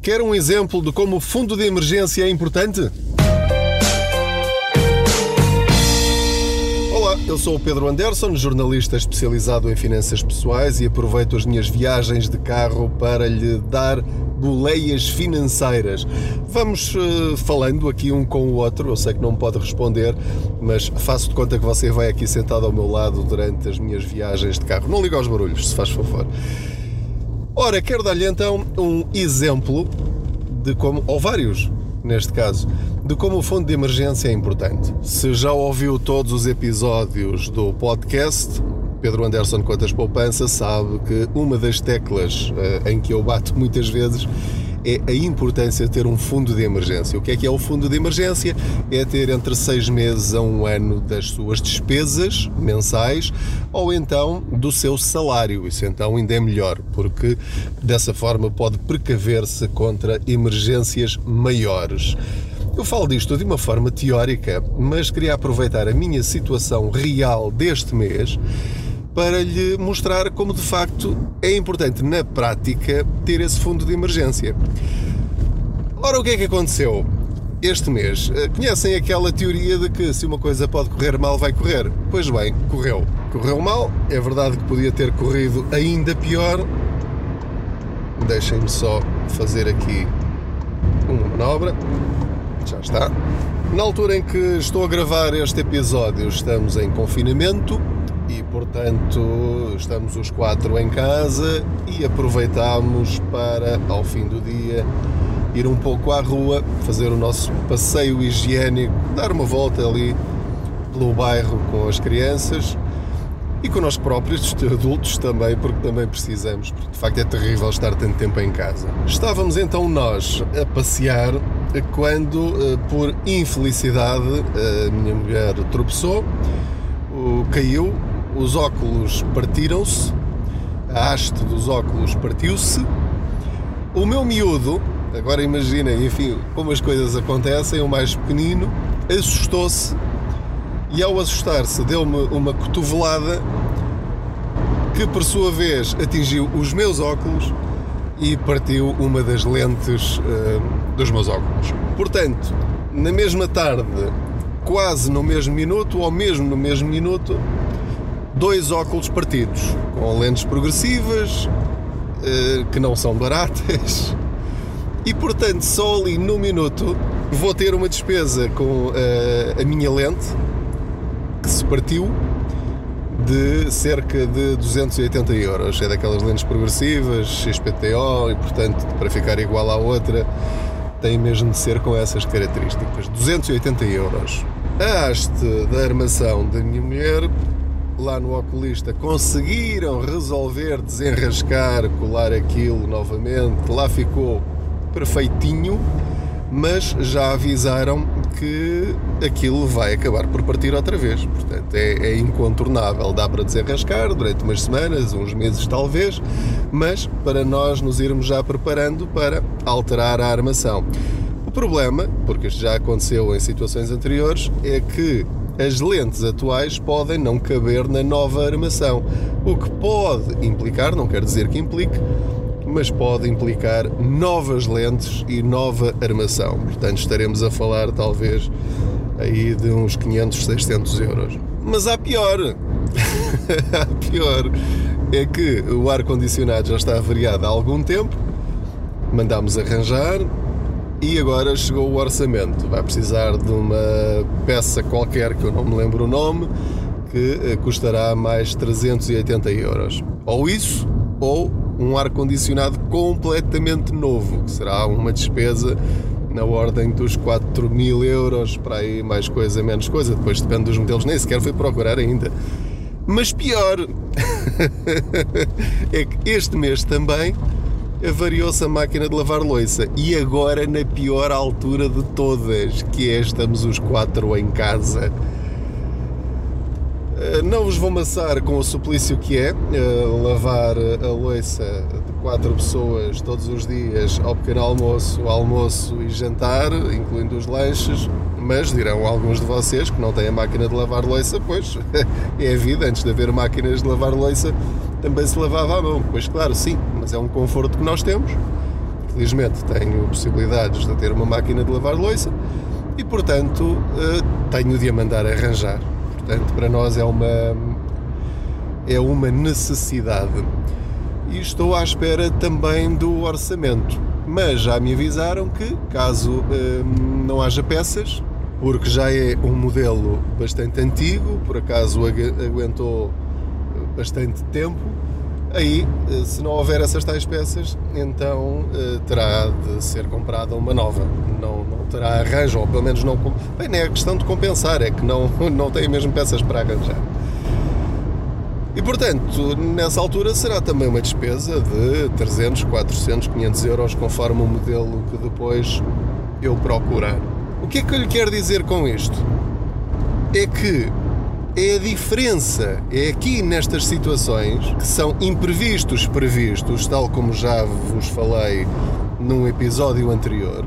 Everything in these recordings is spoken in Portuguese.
Quer um exemplo de como o fundo de emergência é importante? Olá, eu sou o Pedro Anderson, jornalista especializado em finanças pessoais e aproveito as minhas viagens de carro para lhe dar boleias financeiras. Vamos uh, falando aqui um com o outro, eu sei que não pode responder, mas faço de conta que você vai aqui sentado ao meu lado durante as minhas viagens de carro. Não liga aos barulhos, se faz favor. Ora, quero dar-lhe então um exemplo de como, ou vários neste caso, de como o fundo de emergência é importante. Se já ouviu todos os episódios do podcast, Pedro Anderson Contas Poupança sabe que uma das teclas uh, em que eu bato muitas vezes é a importância de ter um fundo de emergência. O que é que é o fundo de emergência? É ter entre seis meses a um ano das suas despesas mensais ou então do seu salário. Isso então ainda é melhor, porque dessa forma pode precaver-se contra emergências maiores. Eu falo disto de uma forma teórica, mas queria aproveitar a minha situação real deste mês para lhe mostrar como de facto é importante na prática ter esse fundo de emergência. Ora, o que é que aconteceu este mês? Eh, conhecem aquela teoria de que se uma coisa pode correr mal, vai correr? Pois bem, correu. Correu mal, é verdade que podia ter corrido ainda pior. Deixem-me só fazer aqui uma manobra. Já está. Na altura em que estou a gravar este episódio, estamos em confinamento e, portanto, estamos os quatro em casa e aproveitamos para, ao fim do dia, ir um pouco à rua, fazer o nosso passeio higiênico, dar uma volta ali pelo bairro com as crianças e com nós próprios, adultos também, porque também precisamos, porque de facto é terrível estar tanto tempo em casa. Estávamos então nós a passear quando, eh, por infelicidade, a minha mulher tropeçou, caiu os óculos partiram-se, a haste dos óculos partiu-se. O meu miúdo, agora imaginem, enfim, como as coisas acontecem, o mais pequenino, assustou-se e ao assustar-se deu-me uma cotovelada que por sua vez atingiu os meus óculos e partiu uma das lentes uh, dos meus óculos. Portanto, na mesma tarde, quase no mesmo minuto, ou mesmo no mesmo minuto, dois óculos partidos, com lentes progressivas, eh, que não são baratas, e portanto só ali no minuto vou ter uma despesa com eh, a minha lente, que se partiu, de cerca de 280 euros. É daquelas lentes progressivas, XPTO, e portanto, para ficar igual à outra, tem mesmo de ser com essas características. 280 euros. A haste da armação da minha mulher lá no oculista conseguiram resolver desenrascar, colar aquilo novamente, lá ficou perfeitinho, mas já avisaram que aquilo vai acabar por partir outra vez. Portanto, é, é incontornável. Dá para desenrascar durante umas semanas, uns meses talvez, mas para nós nos irmos já preparando para alterar a armação. O problema, porque isto já aconteceu em situações anteriores, é que as lentes atuais podem não caber na nova armação, o que pode implicar, não quer dizer que implique, mas pode implicar novas lentes e nova armação. Portanto, estaremos a falar talvez aí de uns 500, 600 euros. Mas há pior. há pior. É que o ar-condicionado já está avariado há algum tempo, mandámos arranjar, e agora chegou o orçamento. Vai precisar de uma peça qualquer que eu não me lembro o nome, que eh, custará mais 380 euros. Ou isso, ou um ar-condicionado completamente novo, que será uma despesa na ordem dos 4 mil euros, para aí mais coisa, menos coisa, depois depende dos modelos, nem sequer fui procurar ainda. Mas pior é que este mês também avariou-se a máquina de lavar louça e agora na pior altura de todas, que é estamos os quatro em casa. Eh, não vos vou maçar com o suplício que é uh, lavar a louça de quatro pessoas todos os dias ao pequeno almoço, almoço e jantar, incluindo os lanches, mas dirão alguns de vocês que não têm a máquina de lavar louça, pois é a vida, antes de haver máquinas de lavar louça também se lavava à mão. Pois claro, sim, mas é um conforto que nós temos. felizmente tenho possibilidades de ter uma máquina de lavar louça e, portanto, eh, tenho de a mandar arranjar. Portanto, para nós é uma, é uma necessidade. E estou à espera também do orçamento. Mas já me avisaram que, caso hum, não haja peças, porque já é um modelo bastante antigo, por acaso aguentou bastante tempo, aí, eh, se não houver essas tais peças, então eh, terá de ser comprada uma nova. Não, não terá arranjo, ou pelo menos não. Bem, não é questão de compensar, é que não, não tem mesmo peças para arranjar. E portanto, nessa altura será também uma despesa de 300, 400, 500 euros, conforme o modelo que depois eu procurar. O que é que eu lhe quero dizer com isto? É que é a diferença, é aqui nestas situações que são imprevistos previstos, tal como já vos falei num episódio anterior,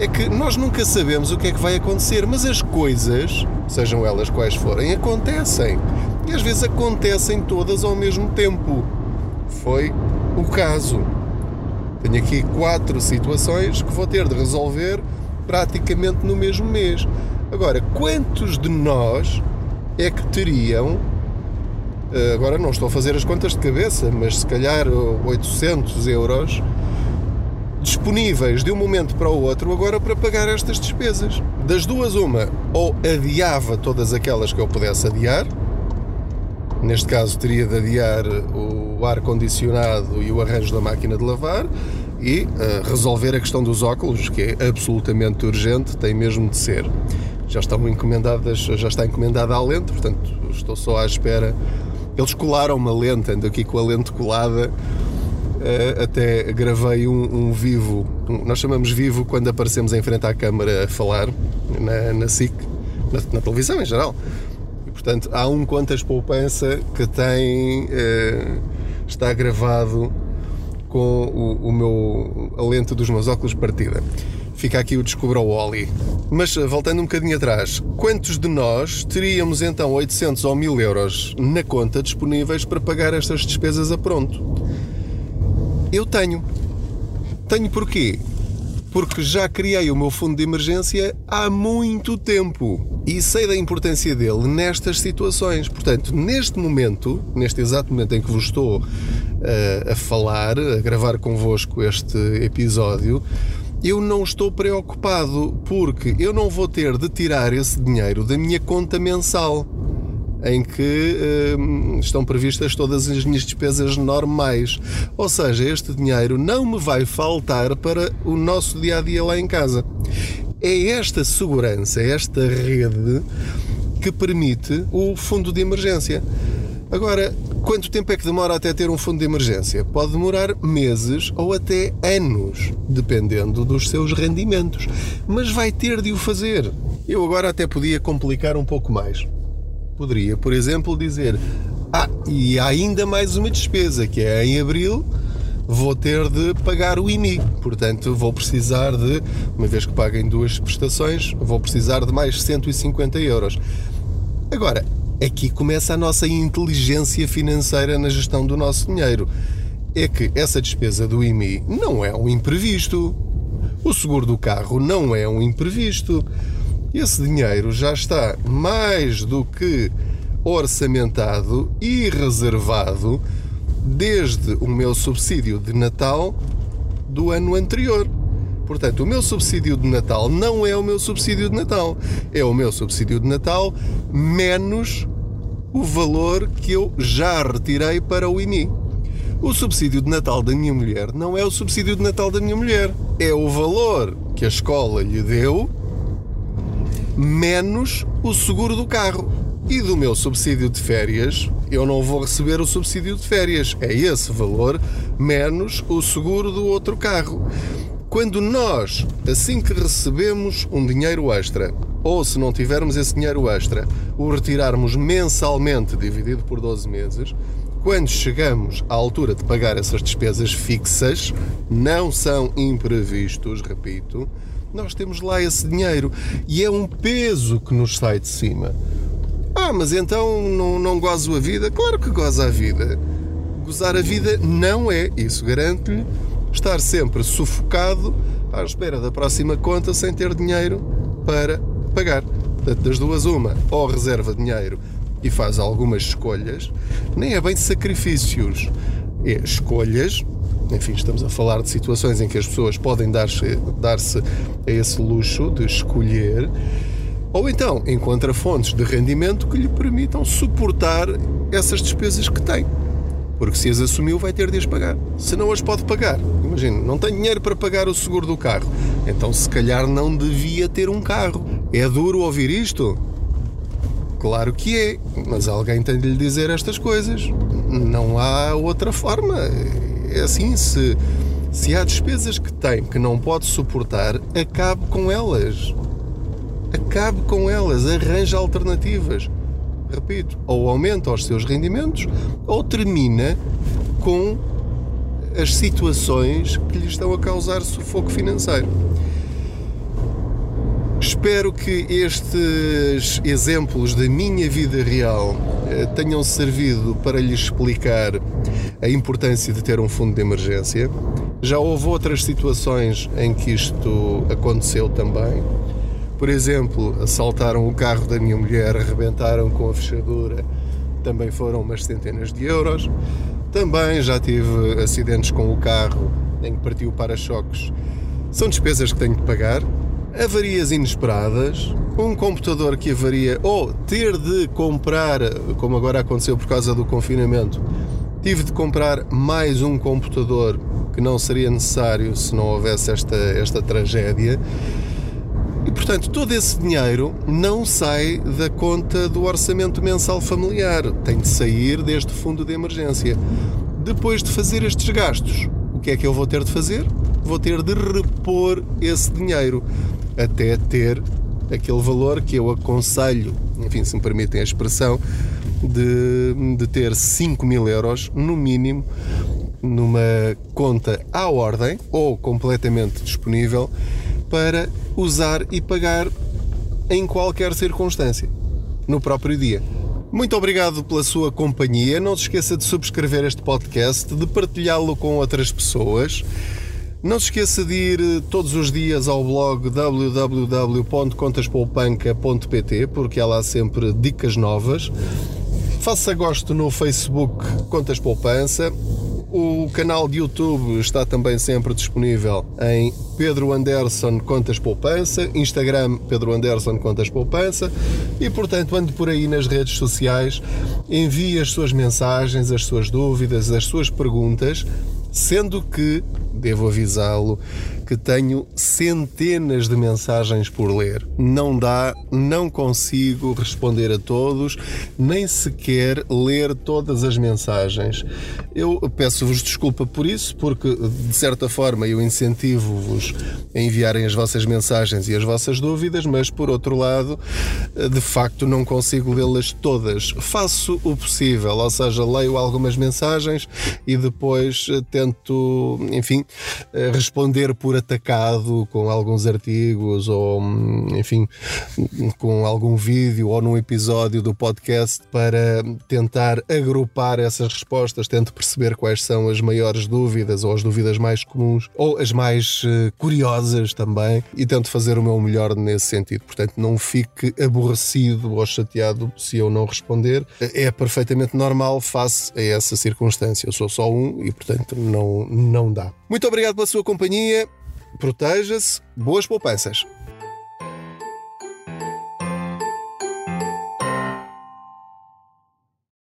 é que nós nunca sabemos o que é que vai acontecer, mas as coisas, sejam elas quais forem, acontecem. E às vezes acontecem todas ao mesmo tempo. Foi o caso. Tenho aqui quatro situações que vou ter de resolver praticamente no mesmo mês. Agora, quantos de nós é que teriam, eh, agora não estou a fazer as contas de cabeça, mas se calhar 800 euros disponíveis de um momento para o outro agora para pagar estas despesas? Das duas, uma, ou adiava todas aquelas que eu pudesse adiar, neste caso teria de adiar o ar-condicionado e o arranjo da máquina de lavar, e uh, resolver a questão dos óculos, que é absolutamente urgente, tem mesmo de ser já estão encomendadas, já está encomendada a lente, portanto estou só à espera. Eles colaram uma lente, ando aqui com a lente colada. Uh, até gravei um, um vivo, um, nós chamamos vivo quando aparecemos em frente à câmara a falar na, na SIC, na, na, televisão em geral. E portanto há um Quantas Poupança que tem. Uh, está gravado com o, o meu, a lente dos meus óculos partida. Fica aqui o descubra o Oli. Mas eh, voltando um bocadinho atrás, quantos de nós teríamos então 800 ou 1000 euros na conta disponíveis para pagar estas despesas a pronto? Eu tenho. Tenho porquê? Porque já criei o meu fundo de emergência há muito tempo e sei da importância dele nestas situações. Portanto, neste momento, neste exato momento em que vos estou uh, a falar, a gravar convosco este episódio, eu não estou preocupado porque eu não vou ter de tirar esse dinheiro da minha conta mensal em que hum, estão previstas todas as minhas despesas normais. Ou seja, este dinheiro não me vai faltar para o nosso dia a dia lá em casa. É esta segurança, esta rede que permite o fundo de emergência. Agora, quanto tempo é que demora até ter um fundo de emergência? Pode demorar meses ou até anos, dependendo dos seus rendimentos. Mas vai ter de o fazer. Eu agora até podia complicar um pouco mais. Poderia, por exemplo, dizer: Ah, e há ainda mais uma despesa, que é em abril vou ter de pagar o IMI. Portanto, vou precisar de, uma vez que paguem duas prestações, vou precisar de mais 150 euros. Agora, aqui começa a nossa inteligência financeira na gestão do nosso dinheiro. É que essa despesa do IMI não é um imprevisto. O seguro do carro não é um imprevisto. Esse dinheiro já está mais do que orçamentado e reservado desde o meu subsídio de Natal do ano anterior. Portanto, o meu subsídio de Natal não é o meu subsídio de Natal, é o meu subsídio de Natal menos o valor que eu já retirei para o IMI. O subsídio de Natal da minha mulher não é o subsídio de Natal da minha mulher, é o valor que a escola lhe deu menos o seguro do carro. E do meu subsídio de férias, eu não vou receber o subsídio de férias. É esse valor menos o seguro do outro carro. Quando nós, assim que recebemos um dinheiro extra, ou se não tivermos esse dinheiro extra, o retirarmos mensalmente dividido por 12 meses, quando chegamos à altura de pagar essas despesas fixas, não são imprevistos, repito, nós temos lá esse dinheiro e é um peso que nos sai de cima. Ah, mas então não, não gozo a vida? Claro que goza a vida. Gozar a vida não é, isso garanto-lhe, estar sempre sufocado à espera da próxima conta sem ter dinheiro para pagar. Portanto, das duas, uma, ou reserva dinheiro e faz algumas escolhas, nem é bem sacrifícios, é escolhas. Enfim, estamos a falar de situações em que as pessoas podem dar-se dar a esse luxo de escolher, ou então encontra fontes de rendimento que lhe permitam suportar essas despesas que tem. Porque se as assumiu, vai ter de as pagar. Se não as pode pagar, imagina, não tem dinheiro para pagar o seguro do carro, então se calhar não devia ter um carro. É duro ouvir isto? Claro que é, mas alguém tem de lhe dizer estas coisas. Não há outra forma. É assim, se, se há despesas que tem que não pode suportar, acabe com elas. Acabe com elas, arranja alternativas repito, ou aumenta os seus rendimentos ou termina com as situações que lhe estão a causar sufoco financeiro. Espero que estes exemplos da minha vida real eh, tenham servido para lhe explicar a importância de ter um fundo de emergência. Já houve outras situações em que isto aconteceu também. Por exemplo, assaltaram o carro da minha mulher, arrebentaram com a fechadura, também foram umas centenas de euros. Também já tive acidentes com o carro em que partiu para-choques. São despesas que tenho de pagar. Avarias inesperadas, um computador que avaria, ou ter de comprar, como agora aconteceu por causa do confinamento, tive de comprar mais um computador que não seria necessário se não houvesse esta, esta tragédia. E portanto, todo esse dinheiro não sai da conta do orçamento mensal familiar, tem de sair deste fundo de emergência. Depois de fazer estes gastos, o que é que eu vou ter de fazer? Vou ter de repor esse dinheiro até ter aquele valor que eu aconselho, enfim, se me permitem a expressão, de, de ter 5 mil euros no mínimo numa conta à ordem ou completamente disponível para usar e pagar em qualquer circunstância, no próprio dia. Muito obrigado pela sua companhia. Não se esqueça de subscrever este podcast, de partilhá-lo com outras pessoas. Não se esqueça de ir eh, todos os dias ao blog www.contaspoupanca.pt porque há sempre dicas novas. Faça gosto no Facebook Contas Poupança o canal de YouTube está também sempre disponível em Pedro Anderson Contas Poupança, Instagram Pedro Anderson Contas Poupança e, portanto, ande por aí nas redes sociais, envie as suas mensagens, as suas dúvidas, as suas perguntas, sendo que, devo avisá-lo, que tenho centenas de mensagens por ler. Não dá, não consigo responder a todos, nem sequer ler todas as mensagens. Eu peço-vos desculpa por isso, porque de certa forma eu incentivo-vos a enviarem as vossas mensagens e as vossas dúvidas, mas por outro lado, de facto não consigo lê-las todas. Faço o possível, ou seja, leio algumas mensagens e depois tento, enfim, responder por atacado com alguns artigos ou, enfim, com algum vídeo ou num episódio do podcast para tentar agrupar essas respostas, tento perceber quais são as maiores dúvidas ou as dúvidas mais comuns ou as mais uh, curiosas também e tento fazer o meu melhor nesse sentido. Portanto, não fique aborrecido ou chateado se eu não responder. É perfeitamente normal face a essa circunstância. Eu sou só um e, portanto, não, não dá. Muito obrigado pela sua companhia proteja-se, boas poupanças.